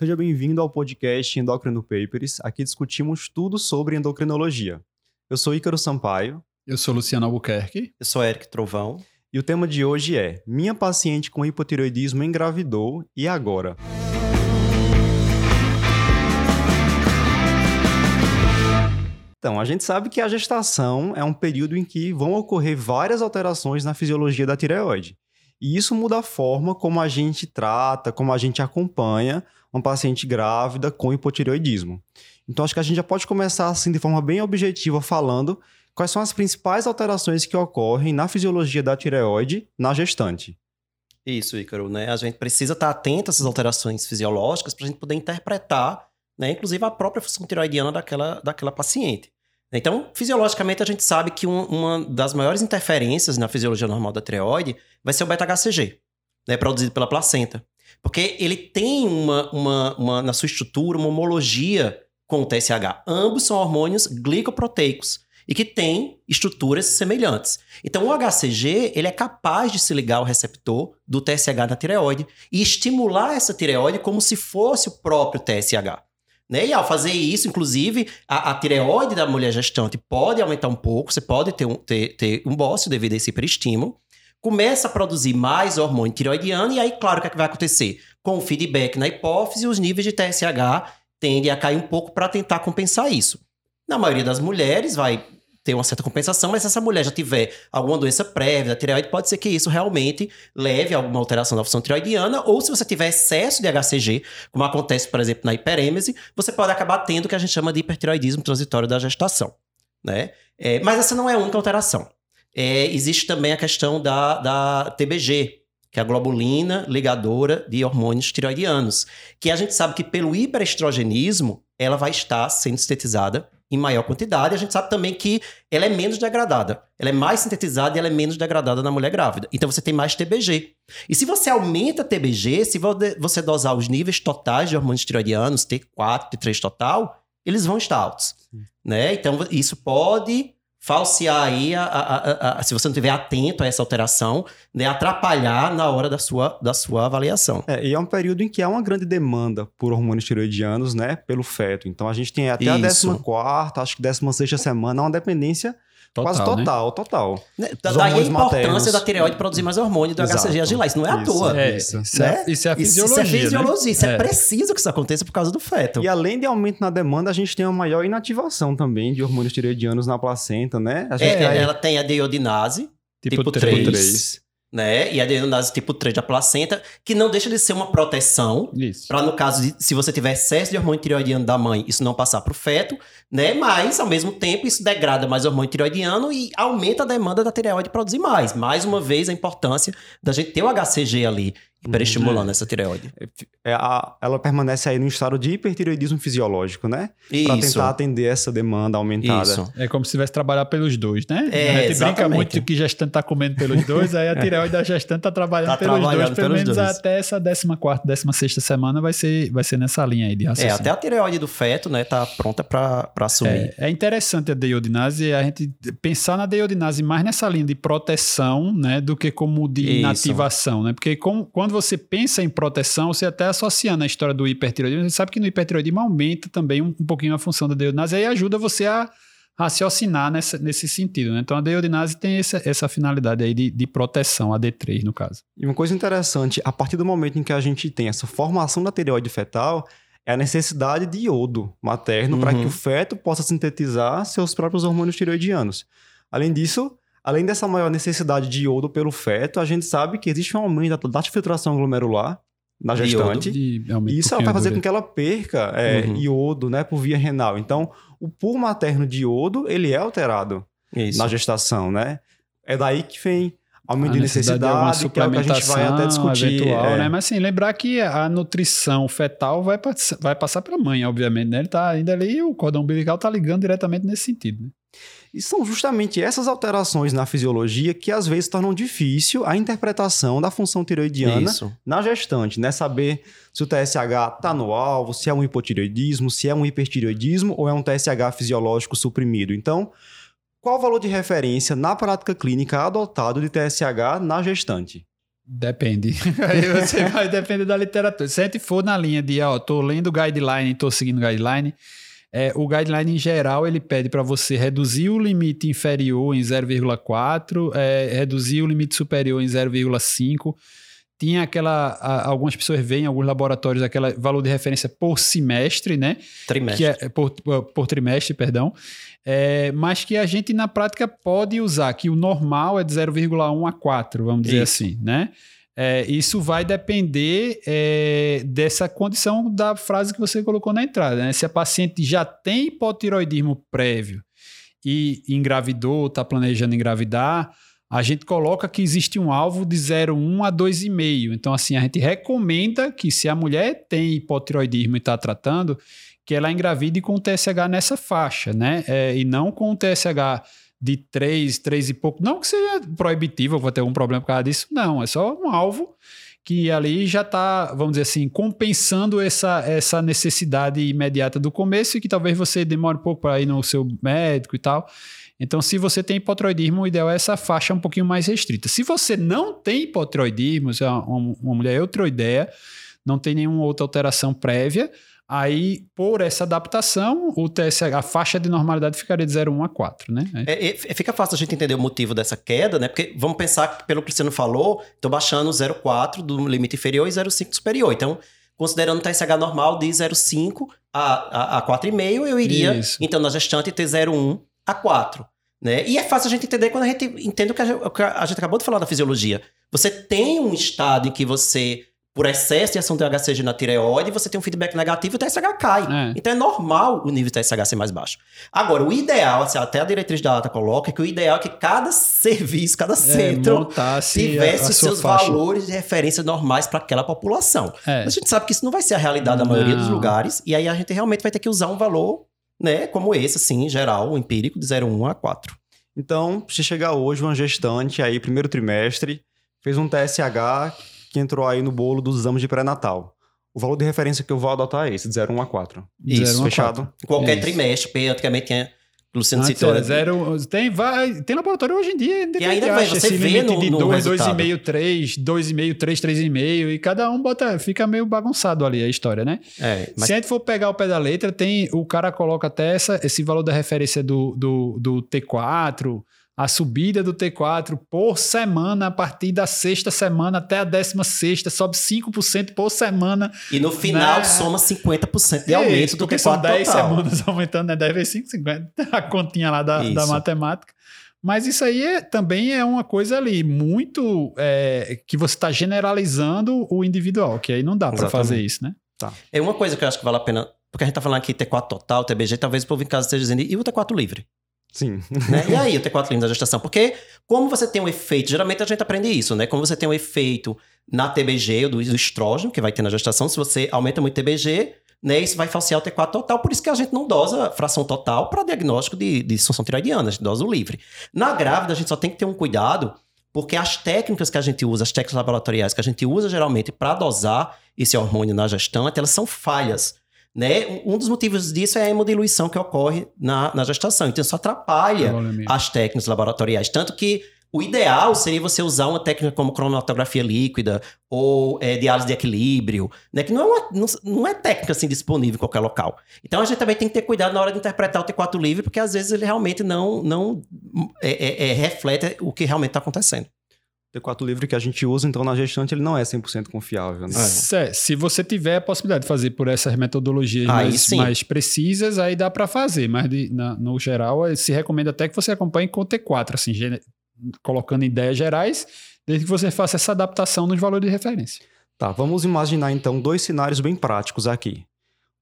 Seja bem-vindo ao podcast Endocrino Papers. Aqui discutimos tudo sobre endocrinologia. Eu sou Ícaro Sampaio. Eu sou Luciano Albuquerque. Eu sou Eric Trovão. E o tema de hoje é: Minha paciente com hipotireoidismo engravidou e agora? Então, a gente sabe que a gestação é um período em que vão ocorrer várias alterações na fisiologia da tireoide. E isso muda a forma como a gente trata, como a gente acompanha uma paciente grávida com hipotireoidismo. Então, acho que a gente já pode começar assim de forma bem objetiva falando quais são as principais alterações que ocorrem na fisiologia da tireoide na gestante. Isso, Ícaro, né? A gente precisa estar atento a essas alterações fisiológicas para a gente poder interpretar, né, inclusive a própria função tiroidiana daquela, daquela paciente. Então, fisiologicamente, a gente sabe que um, uma das maiores interferências na fisiologia normal da tireoide vai ser o beta-HCG, né, produzido pela placenta. Porque ele tem uma, uma, uma, na sua estrutura uma homologia com o TSH. Ambos são hormônios glicoproteicos e que têm estruturas semelhantes. Então, o HCG ele é capaz de se ligar ao receptor do TSH na tireoide e estimular essa tireoide como se fosse o próprio TSH. Né? E ao fazer isso, inclusive, a, a, tireoide da mulher gestante pode aumentar um pouco, você pode ter um, ter, ter um bócio devido a esse hiperestímulo, começa a produzir mais hormônio tireoidiano, e aí, claro, o que, é que vai acontecer? Com o feedback na hipófise, os níveis de TSH tendem a cair um pouco para tentar compensar isso. Na maioria das mulheres, vai ter uma certa compensação, mas se essa mulher já tiver alguma doença prévia da tireoide, pode ser que isso realmente leve a alguma alteração da função tireoidiana, ou se você tiver excesso de HCG, como acontece, por exemplo, na hiperêmese, você pode acabar tendo o que a gente chama de hipertireoidismo transitório da gestação. Né? É, mas essa não é a única alteração. É, existe também a questão da, da TBG, que é a globulina ligadora de hormônios tireoidianos, que a gente sabe que pelo hiperestrogenismo ela vai estar sendo sintetizada em maior quantidade. A gente sabe também que ela é menos degradada. Ela é mais sintetizada e ela é menos degradada na mulher grávida. Então você tem mais TBG. E se você aumenta a TBG, se você dosar os níveis totais de hormônios tireoidianos, T4, T3 total, eles vão estar altos. Né? Então isso pode falsear aí, a, a, a, se você não estiver atento a essa alteração, né, atrapalhar na hora da sua, da sua avaliação. É, e é um período em que há uma grande demanda por hormônios tiroidianos, né, pelo feto. Então a gente tem até Isso. a 14 acho que 16 semana, uma dependência Total, Quase total, né? total. Né, daí a importância maternos. da tireoide produzir mais hormônio do Exato. HCG agilar. Isso não é isso, à toa. É, isso, isso, né? é, isso é a fisiologia. Isso é fisiologia. Né? Isso é. é preciso que isso aconteça por causa do feto. E além de aumento na demanda, a gente tem uma maior inativação também de hormônios tireoidianos na placenta, né? A gente é, aí... Ela tem a deiodinase, tipo, tipo 3. Tipo 3 né? E a adenose tipo 3 da placenta, que não deixa de ser uma proteção. Para no caso de se você tiver excesso de hormônio tireoidiano da mãe, isso não passar para o feto, né? Mas ao mesmo tempo isso degrada mais hormônio tireoidiano e aumenta a demanda da tireoide produzir mais. Mais uma vez a importância da gente ter o HCG ali hiperestimulando uhum. essa tireoide. É, a, ela permanece aí no estado de hipertireoidismo fisiológico, né? Para tentar atender essa demanda aumentada. Isso. É como se tivesse trabalhar pelos dois, né? É, a gente exatamente. brinca muito que gestante tá comendo pelos dois, aí a tireoide da gestante tá trabalhando tá pelos trabalhando dois, pelo menos dois. até essa 14 16 semana vai ser, vai ser nessa linha aí de raciocínio. É, até a tireoide do feto, né, tá pronta para assumir. É, é, interessante a deiodinase, a gente pensar na deiodinase mais nessa linha de proteção, né, do que como de Isso. inativação, né? Porque com, quando você pensa em proteção, você até associando a história do hipertiroidismo, você sabe que no hipertiroidismo aumenta também um, um pouquinho a função da deiodinase, aí ajuda você a raciocinar nessa, nesse sentido. Né? Então a deiodinase tem essa, essa finalidade aí de, de, proteção, a D3 no caso. E uma coisa interessante, a partir do momento em que a gente tem essa formação da tireoide fetal, é a necessidade de iodo materno uhum. para que o feto possa sintetizar seus próprios hormônios tireoidianos. Além disso, além dessa maior necessidade de iodo pelo feto, a gente sabe que existe um aumento da filtração glomerular na gestante. E isso vai fazer com que ela perca é, uhum. iodo né, por via renal. Então, o pool materno de iodo, ele é alterado isso. na gestação, né? É daí que vem aumento de necessidade, de que é o que a gente vai até discutir. Eventual, é. né? Mas assim, lembrar que a nutrição fetal vai, vai passar para a mãe, obviamente, né? Ele tá ainda ali e o cordão umbilical tá ligando diretamente nesse sentido, né? E são justamente essas alterações na fisiologia que às vezes tornam difícil a interpretação da função tiroidiana Isso. na gestante, né? Saber se o TSH está no alvo, se é um hipotireoidismo, se é um hipertireoidismo ou é um TSH fisiológico suprimido. Então, qual o valor de referência na prática clínica adotado de TSH na gestante? Depende. Aí você vai depender da literatura. Se a gente for na linha de, ó, tô lendo o guideline, tô seguindo o guideline, é, o guideline em geral ele pede para você reduzir o limite inferior em 0,4, é, reduzir o limite superior em 0,5. Tinha aquela. A, algumas pessoas veem em alguns laboratórios aquele valor de referência por semestre, né? Trimestre. Que é, por, por trimestre, perdão. É, mas que a gente na prática pode usar, que o normal é de 0,1 a 4, vamos dizer Isso. assim, né? É, isso vai depender é, dessa condição da frase que você colocou na entrada. Né? Se a paciente já tem hipotiroidismo prévio e engravidou, está planejando engravidar, a gente coloca que existe um alvo de 0,1 a 2,5. Então, assim, a gente recomenda que se a mulher tem hipotiroidismo e está tratando, que ela engravide com o TSH nessa faixa, né? É, e não com o TSH de 3, 3 e pouco. Não que seja proibitivo, vou ter algum problema por causa disso. Não, é só um alvo que ali já está, vamos dizer assim, compensando essa, essa necessidade imediata do começo e que talvez você demore um pouco para ir no seu médico e tal. Então, se você tem hipotiroidismo, o ideal é essa faixa um pouquinho mais restrita. Se você não tem hipotiroidismo, se é uma, uma mulher eutroideia, não tem nenhuma outra alteração prévia, Aí, por essa adaptação, o TSH, a faixa de normalidade ficaria de 0,1 a 4, né? É, é, fica fácil a gente entender o motivo dessa queda, né? Porque vamos pensar que, pelo que o Cristiano falou, estou baixando 0,4 do limite inferior e 0,5 superior. Então, considerando o TSH normal de 0,5 a, a, a 4,5, eu iria, Isso. então, na gestante, ter 0,1 a 4. Né? E é fácil a gente entender quando a gente entende o que a gente, o que a gente acabou de falar da fisiologia. Você tem um estado em que você por excesso de ação do HCG na tireoide, você tem um feedback negativo e o TSH cai. É. Então é normal o nível de TSH ser mais baixo. Agora, o ideal, assim, até a diretriz da ata coloca, é que o ideal é que cada serviço, cada é, centro tivesse a, a os seus faixa. valores de referência normais para aquela população. É. A gente sabe que isso não vai ser a realidade não. da maioria dos lugares, e aí a gente realmente vai ter que usar um valor, né, como esse, assim, geral, empírico, de 0,1 a 4. Então, se chegar hoje uma gestante aí, primeiro trimestre, fez um TSH que entrou aí no bolo dos exames de pré-natal. O valor de referência que eu vou adotar é esse, de 0,1 a 4. Isso, fechado. Qualquer Isso. trimestre, porque antigamente tinha Luciano Antes citou. Zero, tem, vai, tem laboratório hoje em dia. E ainda vai, você vê no, de 2, 2,5, 3, 2,5, 3, 3,5 e cada um bota, fica meio bagunçado ali a história, né? É, mas... Se a gente for pegar o pé da letra, tem, o cara coloca até essa, esse valor da referência do, do, do T4, a subida do T4 por semana, a partir da sexta semana até a décima sexta, sobe 5% por semana. E no final né? soma 50% de aumento Isso, do T4 são 10 total. semanas aumentando, né? 10 vezes 5, 50, a continha lá da, da matemática. Mas isso aí é, também é uma coisa ali muito é, que você está generalizando o individual, que aí não dá para fazer isso, né? Tá. É uma coisa que eu acho que vale a pena, porque a gente está falando aqui T4 total, TBG, talvez o povo em casa esteja dizendo, e o T4 livre? Sim. Né? E aí, o T4 livre da gestação? Porque como você tem um efeito, geralmente a gente aprende isso, né? Como você tem um efeito na TBG, do, do estrógeno, que vai ter na gestação, se você aumenta muito TBG, né, isso vai falsear o T4 total, por isso que a gente não dosa fração total para diagnóstico de, de disfunção tiroidiana, a gente dosa o livre. Na grávida, a gente só tem que ter um cuidado, porque as técnicas que a gente usa, as técnicas laboratoriais que a gente usa geralmente para dosar esse hormônio na gestante, elas são falhas. Né? Um dos motivos disso é a hemodiluição que ocorre na, na gestação. Então, isso atrapalha as técnicas laboratoriais. Tanto que o ideal seria você usar uma técnica como cromatografia líquida ou é, diálise de equilíbrio, né? que não é, uma, não, não, é técnica assim, disponível em qualquer local. Então a gente também tem que ter cuidado na hora de interpretar o T4 livre, porque às vezes ele realmente não, não é, é, é reflete o que realmente está acontecendo. T4 livre que a gente usa, então, na gestante, ele não é 100% confiável. Né? É. Se você tiver a possibilidade de fazer por essas metodologias mais, mais, precisas, aí dá para fazer. Mas, de, na, no geral, eh, se recomenda até que você acompanhe com o T4, assim, colocando ideias gerais, desde que você faça essa adaptação nos valores de referência. Tá, vamos imaginar, então, dois cenários bem práticos aqui.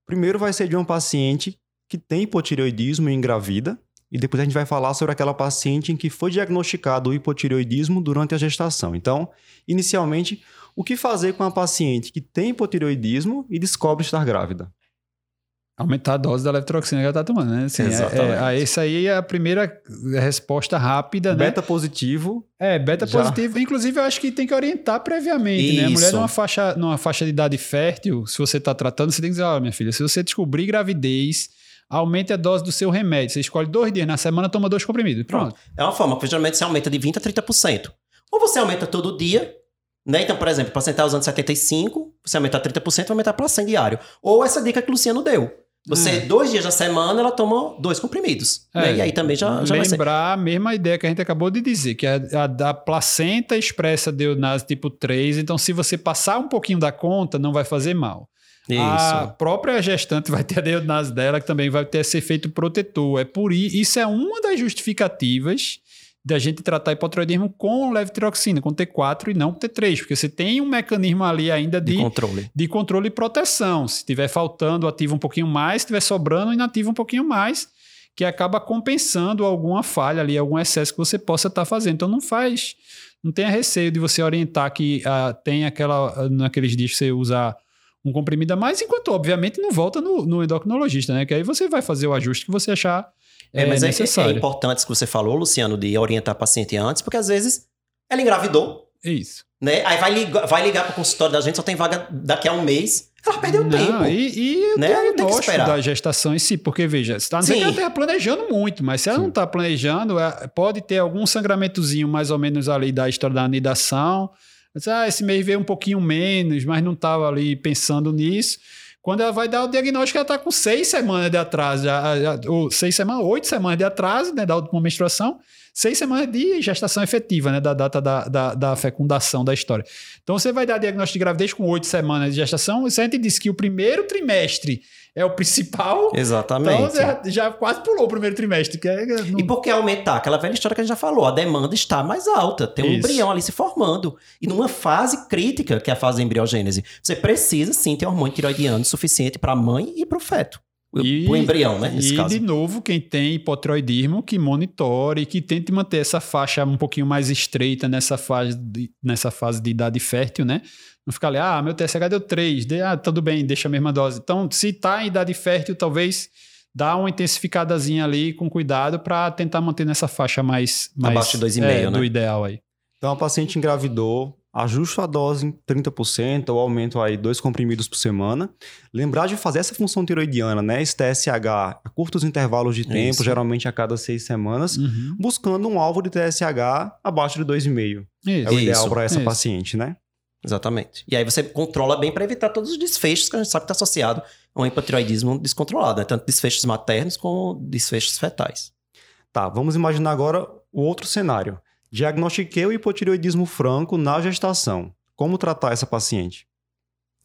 O primeiro vai ser de um paciente que tem hipotireoidismo e engravida, e depois a gente vai falar sobre aquela paciente em que foi diagnosticado o hipotireoidismo durante a gestação. Então, inicialmente, o que fazer com a paciente que tem hipotireoidismo e descobre estar grávida? Aumentar a dose da levotiroxina que ela está tomando, né? Assim, Exatamente. É, é, essa aí é a primeira resposta rápida, beta né? Beta positivo. É, beta já. positivo. Inclusive, eu acho que tem que orientar previamente, Isso. né? A mulher numa faixa, numa faixa de idade fértil, se você está tratando, você tem que dizer, olha, minha filha, se você descobrir gravidez aumente a dose do seu remédio. Você escolhe dois dias na semana, toma dois comprimidos. Pronto. É uma forma, porque geralmente você aumenta de 20% a 30%. Ou você aumenta todo dia, Né? Então, por exemplo, o paciente está usando 75, você aumentar 30%, vai aumentar para 100 diário. Ou essa dica que o Luciano deu. Você, é. dois dias da semana, ela toma dois comprimidos. Né? É. Né? E aí também já, já Lembrar a mesma ideia que a gente acabou de dizer, que é a, da placenta expressa deonase tipo 3. Então, se você passar um pouquinho da conta, não vai fazer mal. Isso. A própria gestante vai ter a deonase dela, que também vai ter esse efeito protetor. É por isso, isso é uma das justificativas da gente tratar hipotiroidismo com levotiroxina, com T4 e não com T3, porque você tem um mecanismo ali ainda de, de controle. de controle e proteção. Se estiver faltando, ativa um pouquinho mais, se estiver sobrando, inativa um pouquinho mais, que acaba compensando alguma falha ali, algum excesso que você possa estar tá fazendo. Então não faz, não tenha receio de você orientar que uh, tem aquela, naqueles dias que você usar um comprimido a mais, enquanto obviamente não volta no, no endocrinologista, né? Que aí você vai fazer o ajuste que você achar é, é mas é, é, importante isso que você falou, Luciano, de orientar a paciente antes, porque às vezes ela engravidou. Isso. Né? Aí vai, ligar, vai ligar para o consultório da gente, só tem vaga daqui a um mês. Ela perdeu Não, tempo. E, e né? o diagnóstico da gestação em si, porque veja, você tá, não ela está planejando muito, mas se ela Sim. não está planejando, é, pode ter algum sangramentozinho mais ou menos ali da história da anidação. Mas, ah, esse mês veio um pouquinho menos, mas não estava ali pensando nisso. Quando ela vai dar o diagnóstico, ela está com seis semanas de atraso, já, já, ou seis semanas, oito semanas de atraso, né, da última menstruação, seis semanas de gestação efetiva, né, da data da, da, da, fecundação da história. Então você vai dar diagnóstico de gravidez com oito semanas de gestação, se a gente disse que o primeiro trimestre é o principal. Exatamente. Então já, já quase pulou o primeiro trimestre. Que é, não... E por que aumentar? Aquela velha história que a gente já falou, a demanda está mais alta, tem um Isso. embrião ali se formando. E numa fase crítica, que é a fase da embriogênese, você precisa sim ter hormônio tiroidiano suficiente para a mãe e para o feto. E, o embrião, né? e, caso. de novo, quem tem hipotiroidismo, que monitore, que tente manter essa faixa um pouquinho mais estreita nessa fase de, nessa fase de idade fértil, né? Não ficar ali, ah, meu TSH deu 3, de, ah, tudo bem, deixa a mesma dose. Então, se está em idade fértil, talvez dá uma intensificadazinha ali com cuidado para tentar manter nessa faixa mais, mais abaixo de 2,5, é, né? do ideal aí. Então, a paciente engravidou, ajusto a dose em 30% ou aumento aí dois comprimidos por semana. Lembrar de fazer essa função tiroidiana, né? Esse TSH a curtos intervalos de tempo, Isso. geralmente a cada seis semanas, uhum. buscando um alvo de TSH abaixo de 2,5. É o ideal para essa Isso. paciente, né? Exatamente. E aí você controla bem para evitar todos os desfechos que a gente sabe que está associado a um hipotiroidismo descontrolado, né? tanto desfechos maternos como desfechos fetais. Tá, vamos imaginar agora o outro cenário. Diagnostiquei o hipotireoidismo franco na gestação. Como tratar essa paciente?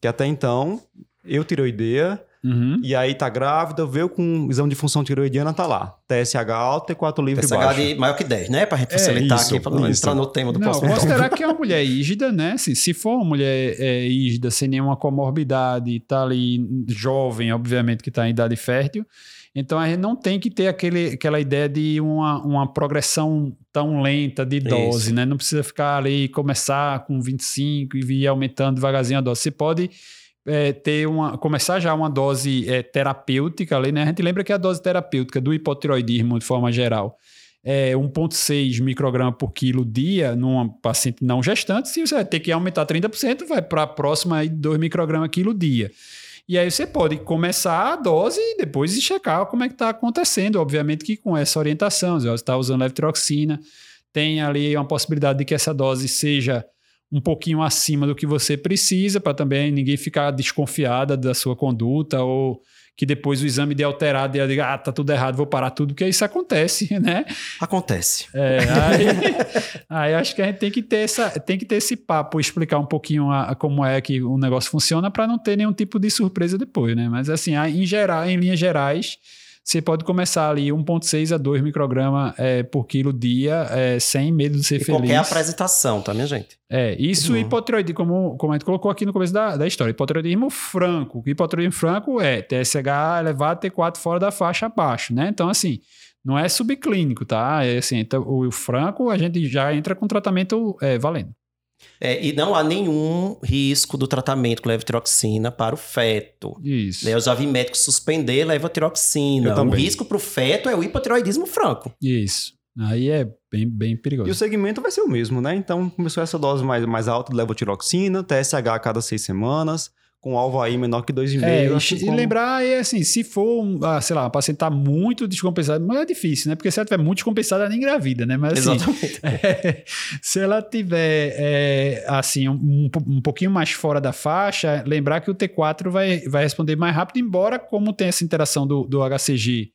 Que até então, eu tiroideia, uhum. e aí tá grávida, veio com um exame de função tiroidiana, tá lá. TSH alto, T4 livre TSH baixo. de maior que 10, né? Pra gente é, facilitar isso, aqui, pra não entrar no tema do não, próximo Considerar que é uma mulher ígida, né? Assim, se for uma mulher é, ígida, sem nenhuma comorbidade, tá ali jovem, obviamente que tá em idade fértil, então a gente não tem que ter aquele, aquela ideia de uma, uma progressão tão lenta de dose, Isso. né? Não precisa ficar ali começar com 25 e vir aumentando devagarzinho a dose. Você pode é, ter uma, começar já uma dose é, terapêutica ali, né? A gente lembra que a dose terapêutica do hipotiroidismo, de forma geral, é 1,6 micrograma por quilo dia numa paciente não gestante. Se você vai ter que aumentar 30%, vai para a próxima 2 microgramas quilo dia. E aí você pode começar a dose e depois checar como é que está acontecendo. Obviamente que com essa orientação, você está usando levotiroxina, tem ali uma possibilidade de que essa dose seja um pouquinho acima do que você precisa, para também ninguém ficar desconfiada da sua conduta ou que depois o exame de alterado e diga, ah, tá tudo errado, vou parar tudo, porque isso acontece, né? Acontece. É, aí, aí, acho que a gente tem que ter, essa, tem que ter esse papo, explicar um pouquinho a, a como é que o negócio funciona para não ter nenhum tipo de surpresa depois, né? Mas assim, em geral, em linhas gerais, você pode começar ali 1,6 a 2 microgramas é, por quilo dia, é, sem medo de ser e feliz. Qualquer apresentação, tá, minha gente? É, isso uhum. hipotiroidismo, como, como a gente colocou aqui no começo da, da história, hipotiroidismo franco. Hipotiroidismo franco é TSH elevado, T4 fora da faixa abaixo, né? Então, assim, não é subclínico, tá? É assim, então, o franco a gente já entra com tratamento é, valendo. É, e não há nenhum risco do tratamento com levotiroxina para o feto. Isso. Eu já vi médicos suspender levotiroxina. O risco para o feto é o hipotiroidismo franco. Isso. Aí é bem, bem perigoso. E o segmento vai ser o mesmo, né? Então começou essa dose mais, mais alta de levotiroxina, TSH a cada seis semanas, com alvo aí menor que 2,5. É, assim, e, como... lembrar, é assim, se for, ah, sei lá, o paciente tá muito descompensado, mas é difícil, né? Porque se ela tiver muito descompensada, ela nem engravida, né? Mas assim, Exatamente. É, se ela tiver, é, assim, um, um pouquinho mais fora da faixa, lembrar que o T4 vai, vai responder mais rápido, embora como tem essa interação do, do HCG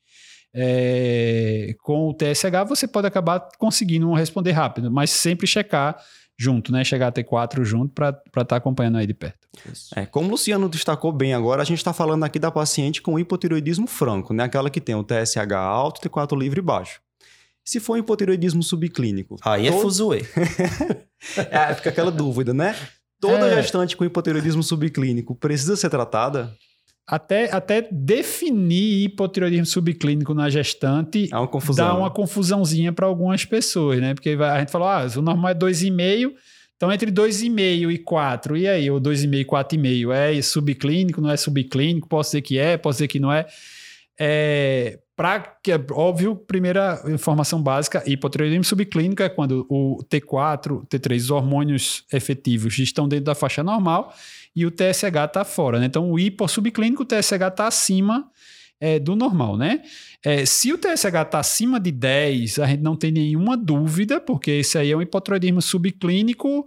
é, com o TSH, você pode acabar conseguindo responder rápido, mas sempre checar junto, né? Chegar a T4 junto para estar tá acompanhando aí de perto. É, como o Luciano destacou bem agora, a gente está falando aqui da paciente com hipotiroidismo franco, né? Aquela que tem o TSH alto, T4 livre e baixo. Se for hipotiroidismo subclínico. Aí é todo... é fuzuê. é, fica aquela dúvida, né? Toda é... gestante com hipotiroidismo subclínico precisa ser tratada? Até, até definir hipotireoidismo subclínico na gestante é uma confusão, dá uma confusãozinha para algumas pessoas, né? Porque a gente falou, ah, o normal é 2,5, então entre 2,5 e 4, e aí, ou 2,5 e 4,5, é subclínico, não é subclínico, posso dizer que é, posso dizer que não é. É, para que é óbvio, primeira informação básica, hipotireoidismo subclínico é quando o T4, T3, os hormônios efetivos estão dentro da faixa normal e o TSH está fora. Né? Então, o hipo subclínico, o TSH está acima é, do normal, né? É, se o TSH está acima de 10, a gente não tem nenhuma dúvida, porque esse aí é um hipotiroidismo subclínico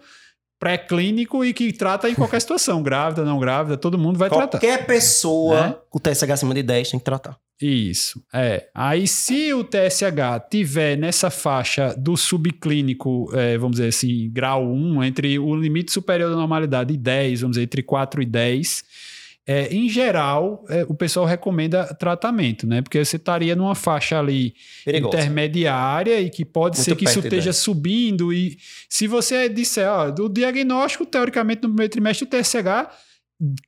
pré-clínico e que trata em qualquer situação, grávida, não grávida, todo mundo vai qualquer tratar. Qualquer pessoa né? com TSH acima de 10 tem que tratar. Isso, é. Aí, se o TSH tiver nessa faixa do subclínico, é, vamos dizer assim, grau 1, entre o limite superior da normalidade e 10, vamos dizer, entre 4 e 10, é, em geral, é, o pessoal recomenda tratamento, né? Porque você estaria numa faixa ali Perigoso. intermediária e que pode Muito ser que isso esteja subindo. E se você disser, ó, do diagnóstico, teoricamente, no primeiro trimestre, o TSH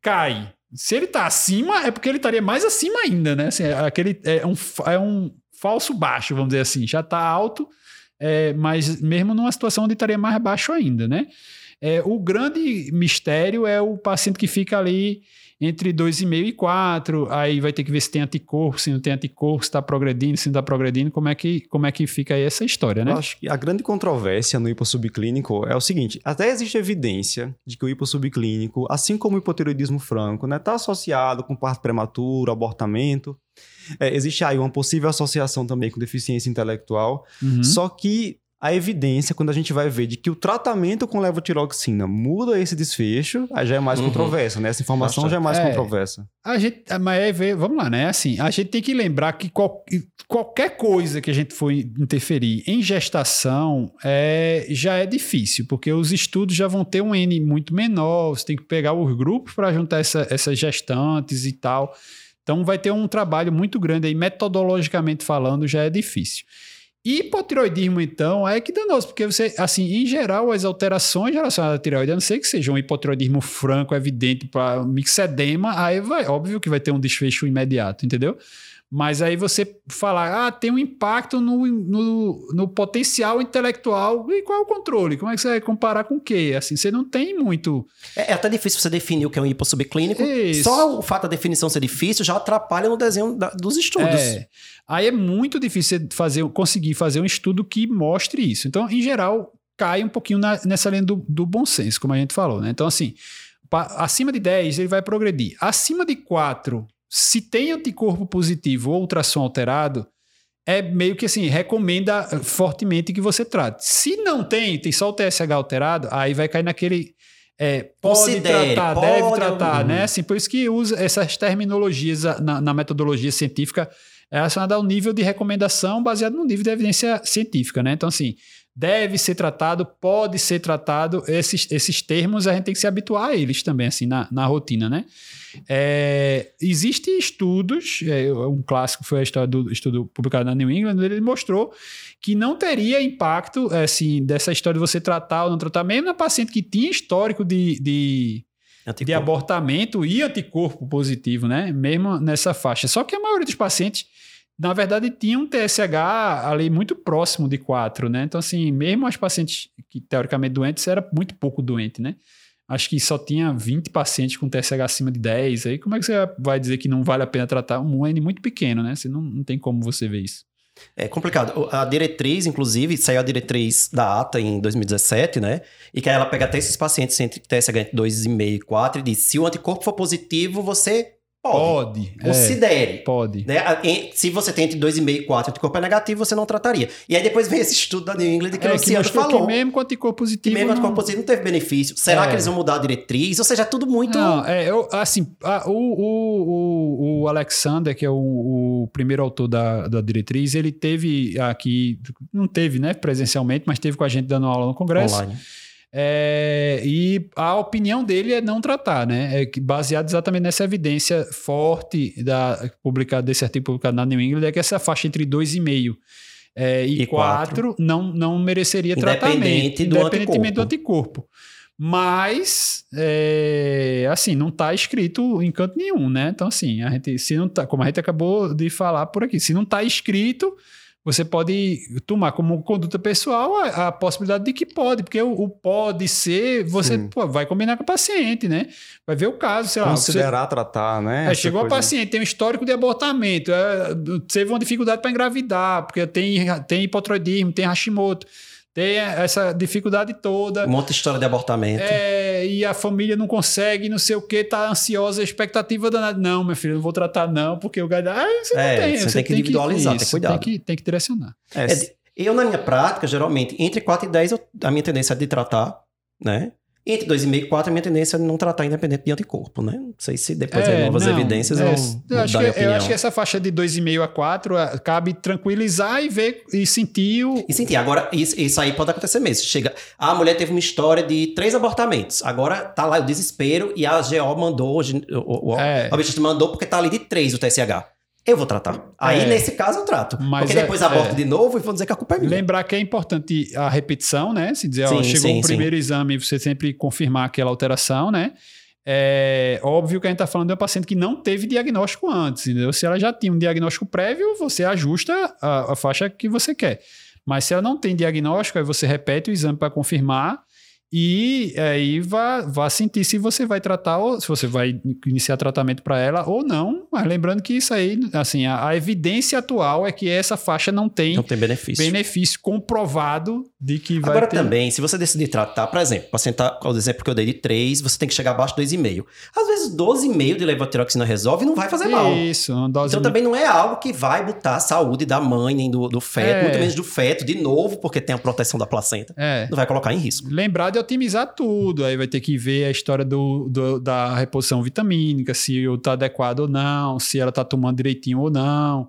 cai se ele está acima, é porque ele estaria mais acima ainda, né? Assim, é aquele, é, um, é um falso baixo, vamos dizer assim. Já está alto, é, mas mesmo numa situação onde estaria mais baixo ainda, né? É, o grande mistério é o paciente que fica ali entre 2,5 e 4, aí vai ter que ver se tem anticorpo, se não tem anticorpo, se está progredindo, se não está progredindo, como é, que, como é que fica aí essa história, né? Eu acho que a grande controvérsia no hipossubclínico é o seguinte, até existe evidência de que o hipossubclínico, assim como o hipotiroidismo franco, está né, associado com parto prematuro, abortamento, é, existe aí uma possível associação também com deficiência intelectual, uhum. só que a evidência, quando a gente vai ver de que o tratamento com levotiroxina muda esse desfecho, aí já é mais uhum. controversa, né? Essa informação já é mais é, controversa. A gente, mas é, vamos lá, né? Assim, a gente tem que lembrar que qual, qualquer coisa que a gente for interferir em gestação é, já é difícil, porque os estudos já vão ter um N muito menor, você tem que pegar os grupos para juntar essa, essas gestantes e tal. Então vai ter um trabalho muito grande aí, metodologicamente falando, já é difícil. Hipotiroidismo, então, é que danoso, porque você, assim, em geral, as alterações relacionadas à tireoide, a não ser que seja um hipotiroidismo franco, evidente para mixedema, aí vai, óbvio que vai ter um desfecho imediato, entendeu? Mas aí você falar, ah, tem um impacto no, no, no, potencial intelectual. E qual é o controle? Como é que você vai comparar com o quê? Assim, você não tem muito. É, é até difícil você definir o que é um hipossubclínico. Isso. Só o fato da definição ser difícil já atrapalha no desenho da, dos estudos. É. Aí é muito difícil fazer, conseguir fazer um estudo que mostre isso. Então, em geral, cai um pouquinho na, nessa linha do, do bom senso, como a gente falou, né? Então, assim, acima de 10 ele vai progredir. Acima de 4 se tem anticorpo positivo ou ultrassom alterado, é meio que assim, recomenda fortemente que você trate. Se não tem, tem só o TSH alterado, aí vai cair naquele. É, pode tratar, pode, deve tratar, né? Assim, por isso que usa essas terminologias na, na metodologia científica é relacionada ao nível de recomendação baseado no nível de evidência científica, né? Então, assim, deve ser tratado, pode ser tratado, esses, esses termos a gente tem que se habituar a eles também, assim, na, na rotina, né? É, Existem estudos, é, um clássico foi a história do estudo publicado na New England, ele mostrou que não teria impacto, é, assim, dessa história de você tratar ou não tratar, mesmo na paciente que tinha histórico de, de de abortamento e anticorpo positivo, né? Mesmo nessa faixa. Só que a maioria dos pacientes na verdade, tinha um TSH ali muito próximo de 4, né? Então, assim, mesmo as pacientes que teoricamente doentes, era muito pouco doente, né? Acho que só tinha 20 pacientes com TSH acima de 10. Aí, como é que você vai dizer que não vale a pena tratar um N muito pequeno, né? Você não, não tem como você ver isso. É complicado. A diretriz, inclusive, saiu a diretriz da ATA em 2017, né? E que ela pega até esses pacientes entre TSH entre 2,5 e 4 e diz: se o anticorpo for positivo, você Pode. Pode. Considere. É, pode. Né? Se você tem entre 2,5 e 4 anticorpo é negativo, você não trataria. E aí depois vem esse estudo da New England que é, o Luciano falou. Que mesmo com anticorpo positivo. Que mesmo com anticorpo positivo não teve benefício. Será é. que eles vão mudar a diretriz? Ou seja, é tudo muito. Não, é, eu, assim, a, o, o, o, Alexander, que é o, o primeiro autor da, da diretriz, ele teve aqui, não teve, né, presencialmente, mas teve com a gente dando aula no Congresso. Online. É, e a opinião dele é não tratar, né? É baseado exatamente nessa evidência forte da, publicada, desse artigo publicado na New England, é que essa faixa entre 2,5 é, e, 4 não, não mereceria Independente tratamento, do independentemente anticorpo. do anticorpo. Mas, é, assim, não está escrito em canto nenhum, né? Então, assim, a gente, se não tá, como a gente acabou de falar por aqui, se não está escrito, você pode tomar como conduta pessoal a, a, possibilidade de que pode, porque o, o pode ser, você pô, vai combinar com o paciente, né? Vai ver o caso, sei lá. Considerar você, tratar, né? É, chegou a paciente, tem um histórico de abortamento, é, teve uma dificuldade para engravidar, porque tem, tem hipotiroidismo, tem Hashimoto. Tem essa dificuldade toda. Um monte de história de abortamento. É, e a família não consegue, não sei o que, tá ansiosa, expectativa danada. Não, meu filho, não vou tratar não, porque o gajo... Ah, você é, não tem. Você, você tem que individualizar, tem que cuidar. Tem que, tem que direcionar. É, eu, na minha prática, geralmente, entre 4 e 10, eu, a minha tendência é de tratar, né? Entre 2,5 e 4, a minha tendência é não tratar independente de anticorpo, né? Não sei se depois é, de novas não, evidências é, vão eu acho, que, eu acho que essa faixa de 2,5 a 4 cabe tranquilizar e ver e sentir o... E sentir. Agora, isso, isso aí pode acontecer mesmo. Chega, ah, a mulher teve uma história de três abortamentos. Agora tá lá o desespero e a GO mandou, o, o, é. o mandou porque tá ali de três o TSH eu vou tratar. Aí, é, nesse caso, eu trato. Porque depois é, aborto é. de novo e vão dizer que a culpa é minha. Lembrar que é importante a repetição, né? Se dizer, sim, ó, chegou sim, o primeiro sim. exame, você sempre confirmar aquela alteração, né? É óbvio que a gente está falando de uma paciente que não teve diagnóstico antes, entendeu? Se ela já tinha um diagnóstico prévio, você ajusta a, a faixa que você quer. Mas se ela não tem diagnóstico, aí você repete o exame para confirmar e aí vá, vá sentir se você vai tratar ou se você vai iniciar tratamento para ela ou não. Mas lembrando que isso aí, assim, a, a, evidência atual é que essa faixa não tem, não tem benefício. benefício comprovado de que vai Agora ter... também, se você decidir tratar, por exemplo, o paciente tá, o exemplo que eu dei de 3, você tem que chegar abaixo de 2,5. Às vezes 12,5 de levotiroxina resolve e não vai fazer mal. Isso. Uma dose então também não é algo que vai botar a saúde da mãe nem do, do feto, é. muito menos do feto, de novo, porque tem a proteção da placenta. É. Não vai colocar em risco. Lembrar de otimizar tudo. Aí vai ter que ver a história do, do da reposição vitamínica, se está adequado ou não, se ela está tomando direitinho ou não.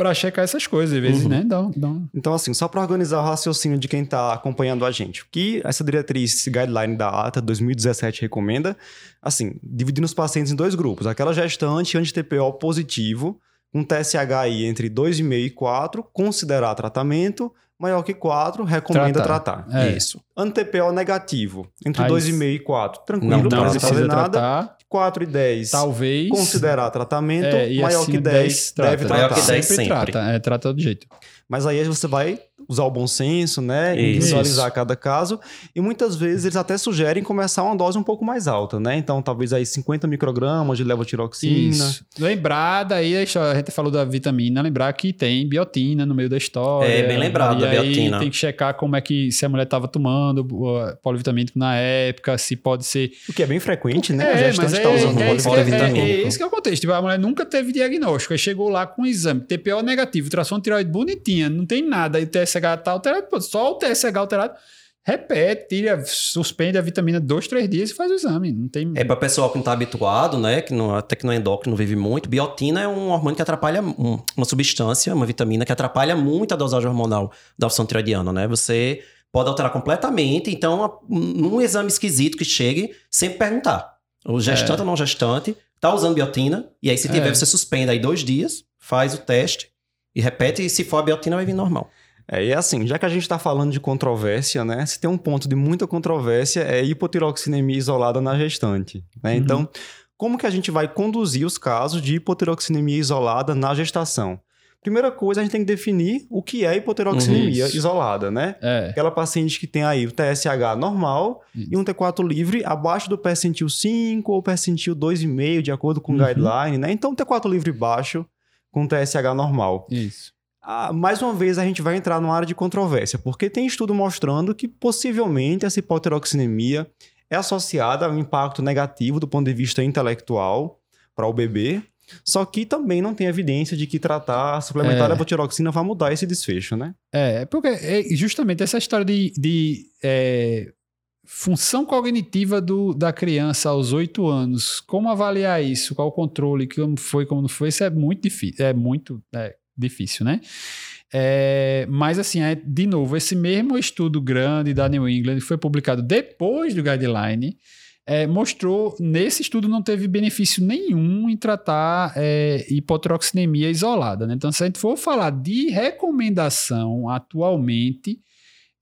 Para checar essas coisas, às vezes, uhum. né? Dá, dá Então, assim, só para organizar o raciocínio de quem está acompanhando a gente. O que essa diretriz, esse guideline da ATA 2017 recomenda, assim, dividindo os pacientes em dois grupos. Aquela gestante anti-TPO positivo, com TSHI entre 2,5 e 4, considerar tratamento, maior que 4, recomenda tratar. tratar. É. Isso. Anti-TPO negativo, entre 2,5 e 4, tranquilo, não, não precisa fazer nada. Tratar. 4 e 10, talvez considerar tratamento, é, maior que 10, 10 deve tratar. Maior que 10 sempre, sempre. trata, é, trata do jeito. Mas aí você vai usar o bom senso, né? Isso. Visualizar cada caso. E muitas vezes eles até sugerem começar uma dose um pouco mais alta, né? Então, talvez aí 50 microgramas de levotiroxina. Isso. Lembrar daí, a gente falou da vitamina, lembrar que tem biotina no meio da história. É, bem lembrado e da aí biotina. tem que checar como é que, se a mulher estava tomando polivitamínico na época, se pode ser... O que é bem frequente, né? É, a mas está é, usando é, polivitamínico. É, é, é isso que acontece. Tipo, a mulher nunca teve diagnóstico, aí chegou lá com um exame, TPO negativo, tração tiroide bonitinha, não tem nada, aí o TSH tá alterado, pô, só o TSH alterado, repete, tira, suspende a vitamina dois, três dias e faz o exame. Não tem... É para pessoal que não está habituado, né? Que não, até que não é endócrino, vive muito. Biotina é um hormônio que atrapalha um, uma substância, uma vitamina que atrapalha muito a dosagem hormonal da função tiroidiana, né? Você pode alterar completamente. Então, num exame esquisito que chegue, sempre perguntar. O gestante é. ou não gestante tá usando biotina. E aí, se tiver, é. você suspende aí dois dias, faz o teste e repete. E se for a biotina, vai vir normal. É, e assim, já que a gente está falando de controvérsia, né? Se tem um ponto de muita controvérsia é hipotiroxinemia isolada na gestante. Né? Uhum. Então, como que a gente vai conduzir os casos de hipotiroxinemia isolada na gestação? Primeira coisa, a gente tem que definir o que é hipotiroxinemia isolada, né? É. Aquela paciente que tem aí o TSH normal e um T4 livre abaixo do percentil 5 ou percentil 2,5, de acordo com o Uhum. guideline, né? Então, T4 livre baixo com TSH normal. Isso. Ah, mais uma vez a gente vai entrar numa área de controvérsia, porque tem estudo mostrando que possivelmente essa hipoteroxinemia é associada a um impacto negativo do ponto de vista intelectual para o bebê, só que também não tem evidência de que tratar suplementar É. a levotiroxina vai mudar esse desfecho, né? É, porque é justamente essa história de, de, é, função cognitiva do, da criança aos oito anos, como avaliar isso, qual o controle, como foi, como não foi, isso é muito difícil, é muito é, difícil, né? É, mas assim, é, de novo, esse mesmo estudo grande da New England foi publicado depois do guideline, é, mostrou, nesse estudo não teve benefício nenhum em tratar é, hipotroxinemia isolada. Né? Então, se a gente for falar de recomendação atualmente,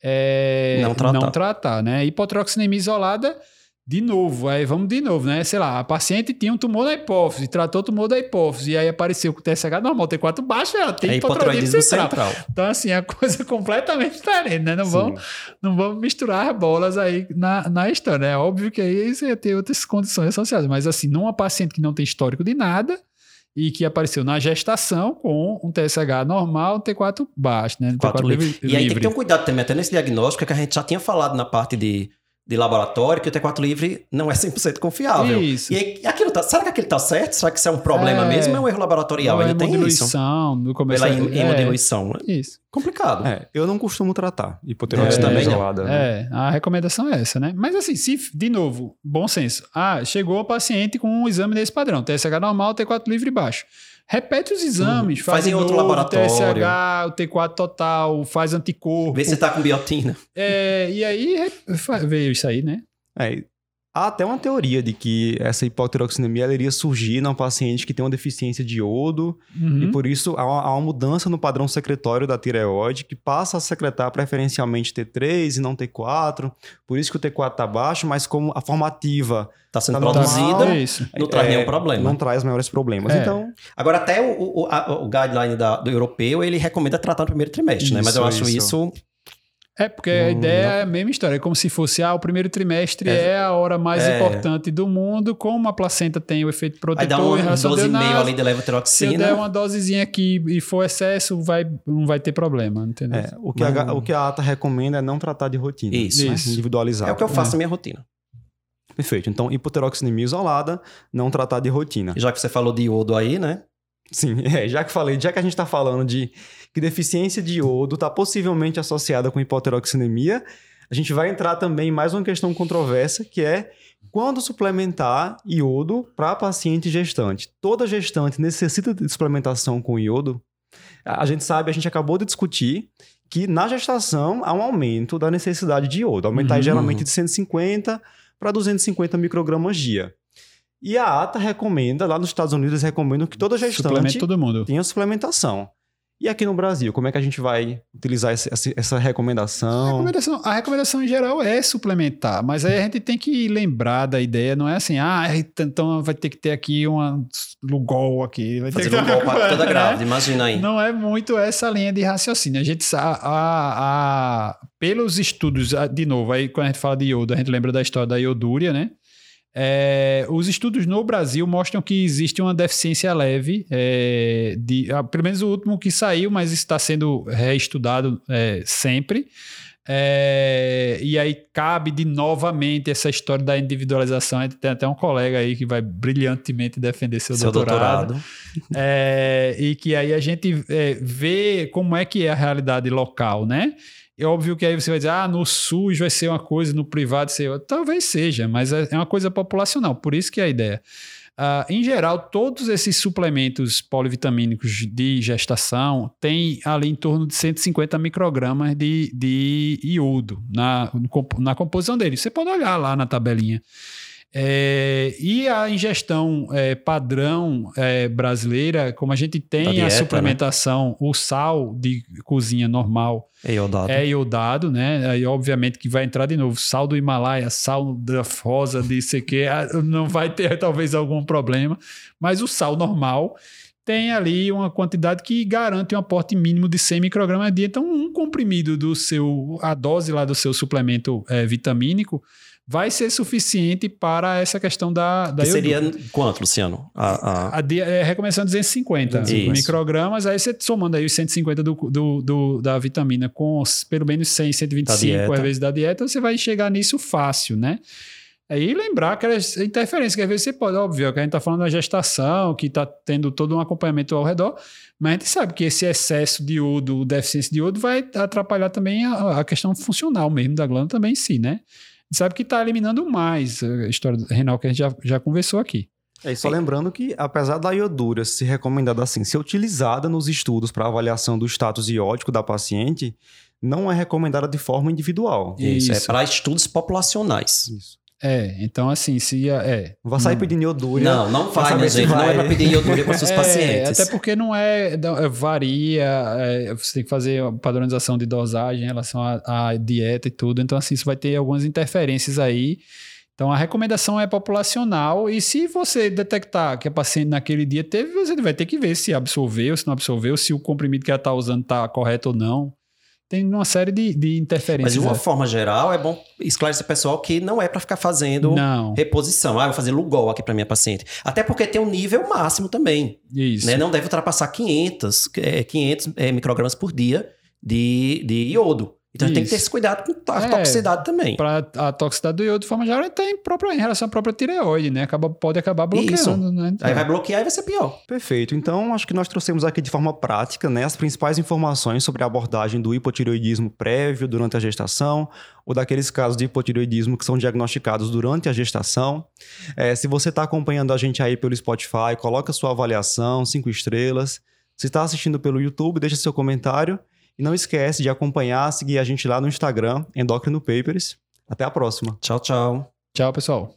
é, Não tratar. não tratar, né? Hipotroxinemia isolada, de novo, aí vamos de novo, né? Sei lá, a paciente tinha um tumor da hipófise, tratou o tumor da hipófise, e aí apareceu com o TSH normal, T4 baixo, ela tem É hipotiroidismo central. central. Então, assim, é coisa completamente diferente, né? Não Sim. vamos, não vamos misturar bolas aí na, na história, né? É óbvio que aí você ia ter outras condições associadas, mas assim, numa paciente que não tem histórico de nada e que apareceu na gestação com um TSH normal, um T4 baixo, né? Quatro T4 livre. livre. E aí tem que ter um cuidado também, até nesse diagnóstico, que a gente já tinha falado na parte de, de laboratório, que o T4 livre não é 100% confiável. Isso. E aí, aquilo tá, será que aquilo tá certo? Será que isso é um problema É. mesmo é um erro laboratorial? É Ainda tem isso. hemodiluição do começo. Pela hem- é, hemodiluição. Isso. Complicado. É, eu não costumo tratar Eu hipotiroxina também isolada. né? É, a recomendação é essa, né? Mas assim, se, de novo, bom senso. Ah, chegou o paciente com um exame desse padrão, TSH normal, T4 livre baixo. Repete os exames, Uhum. faz, Faz em outro novo, laboratório. TSH, o T4 total, faz anticorpo. Vê se tá com biotina. É, e aí veio isso aí, né? É, há até uma teoria de que essa hipotiroxinemia ela iria surgir num paciente que tem uma deficiência de iodo Uhum. e por isso há uma, há uma mudança no padrão secretório da tireoide que passa a secretar preferencialmente T3 e não T4. Por isso que o T4 está baixo, mas como a formativa Tá sendo Tá normal. produzida, É isso. não traz é, nenhum problema. não traz maiores problemas. É. Então, Agora, até o, o, a- o guideline da- do europeu, ele recomenda tratar no primeiro trimestre, né? Mas eu Isso, acho isso. isso... É, porque a Não- ideia é a mesma história. É como se fosse, ah, o primeiro trimestre É. é, a hora mais É. importante do mundo, como a placenta tem o efeito Aí dá protetor um em relação à 12,5 neonase, ali de Se eu levotiroxina. der uma dosezinha aqui e for excesso, vai, não vai ter problema, entendeu? é, o, que a, o que a ATA recomenda é não tratar de rotina. Isso. né? Isso. Individualizado. É o que eu faço na minha rotina. Perfeito. Então, hipotiroxinemia isolada, não tratar de rotina. E já que você falou de iodo aí, né? Sim, é, já que falei, já que a gente está falando de que deficiência de iodo está possivelmente associada com hipotiroxinemia, a gente vai entrar também em mais uma questão controversa, que é quando suplementar iodo para paciente gestante. Toda gestante necessita de suplementação com iodo? A gente sabe, a gente acabou de discutir que na gestação há um aumento da necessidade de iodo, aumentar Uhum. geralmente de 150 para 250 microgramas dia. E a ATA recomenda, lá nos Estados Unidos, recomendam que toda gestante Suplemento todo mundo. tenha suplementação. E aqui no Brasil, como é que a gente vai utilizar esse- essa A recomendação? recomendação, a recomendação em geral é suplementar, mas aí a gente tem que lembrar da ideia, não é assim, ah, então vai ter que ter aqui uma Lugol aqui. Vai ter Fazer que um ter golpe toda né? grávida, imagina aí. Não é muito essa linha de raciocínio. A gente sabe, a, a- pelos estudos, de novo, aí quando a gente fala de iodo, a gente lembra da história da iodúria, né? É, os estudos no Brasil mostram que existe uma deficiência leve, é, de, ah, pelo menos o último que saiu, mas está sendo reestudado é, sempre. É, e aí cabe de novamente essa história da individualização. Tem até um colega aí que vai brilhantemente defender seu, Seu doutorado. doutorado. É, e que aí a gente é, vê como é que é a realidade local, né? É óbvio que aí você vai dizer, ah, no SUS vai ser uma coisa, no privado ser outra. Talvez seja, mas é é uma coisa populacional, por isso que é a ideia. Ah, em geral, todos esses suplementos polivitamínicos de gestação têm ali em torno de 150 microgramas de, de iodo na, na composição dele. Você pode olhar lá na tabelinha. É, e a ingestão é, padrão é, brasileira, como a gente tem dieta, a né? suplementação, o sal de cozinha normal É iodado. é iodado, né? Aí, obviamente, que vai entrar de novo sal do Himalaia, sal da rosa, de sei que, ah, não vai ter talvez algum problema, mas o sal normal tem ali uma quantidade que garante um aporte mínimo de 100 microgramas dia. Então, um comprimido do seu, a dose lá do seu suplemento eh, vitamínico vai ser suficiente para essa questão da, da que seria quanto, Luciano? A, a... a, é, recomendação 250 Isso. microgramas, aí você somando aí os 150 do, do, do, da vitamina com pelo menos 100, 125 às vezes da dieta, você vai chegar nisso fácil, né? Aí lembrar aquelas interferências que às vezes você pode, óbvio, que a gente está falando da gestação, que está tendo todo um acompanhamento ao redor, mas a gente sabe que esse excesso de iodo, deficiência de iodo, vai atrapalhar também a, a questão funcional mesmo da glândula também em si, né? Sabe que está eliminando mais a história renal que a gente já, já conversou aqui. É, e só lembrando que, apesar da iodura ser recomendada assim, ser utilizada nos estudos para avaliação do status iódico da paciente, não é recomendada de forma individual. Isso, é Isso. é para estudos populacionais. Isso. É, então assim, se é. Não vai sair hum. pedindo iodúria. Não, não vai, minha gente. Não é para pedir iodúria para seus é, pacientes. Até porque não é. é varia, é, você tem que fazer padronização de dosagem em relação à, à dieta e tudo. Então, assim, isso vai ter algumas interferências aí. Então, a recomendação é populacional e se você detectar que a paciente naquele dia teve, você vai ter que ver se absorveu, se não absorveu, se o comprimido que ela está usando está correto ou não tem uma série de, de interferências. Mas de uma é. forma geral, é bom esclarecer pessoal que não é para ficar fazendo não. reposição. Ah, vou fazer Lugol aqui para minha paciente. Até porque tem um nível máximo também. Isso. Né? Não deve ultrapassar 500, é, 500 é, microgramas por dia de, de iodo. Então Isso. tem que ter esse cuidado com a é, toxicidade também. Para a toxicidade do iodo, de forma geral, tem própria, em relação à própria tireoide, né? Acaba, pode acabar bloqueando, Isso. né? Então. Aí vai bloquear e vai ser pior. Perfeito. Então, acho que nós trouxemos aqui de forma prática né, as principais informações sobre a abordagem do hipotireoidismo prévio durante a gestação, ou daqueles casos de hipotireoidismo que são diagnosticados durante a gestação. É, se você está acompanhando a gente aí pelo Spotify, coloca sua avaliação, cinco estrelas. Se está assistindo pelo YouTube, deixa seu comentário. E não esquece de acompanhar, seguir a gente lá no Instagram, Endocrino Papers. Até a próxima. Tchau, tchau. Tchau, pessoal.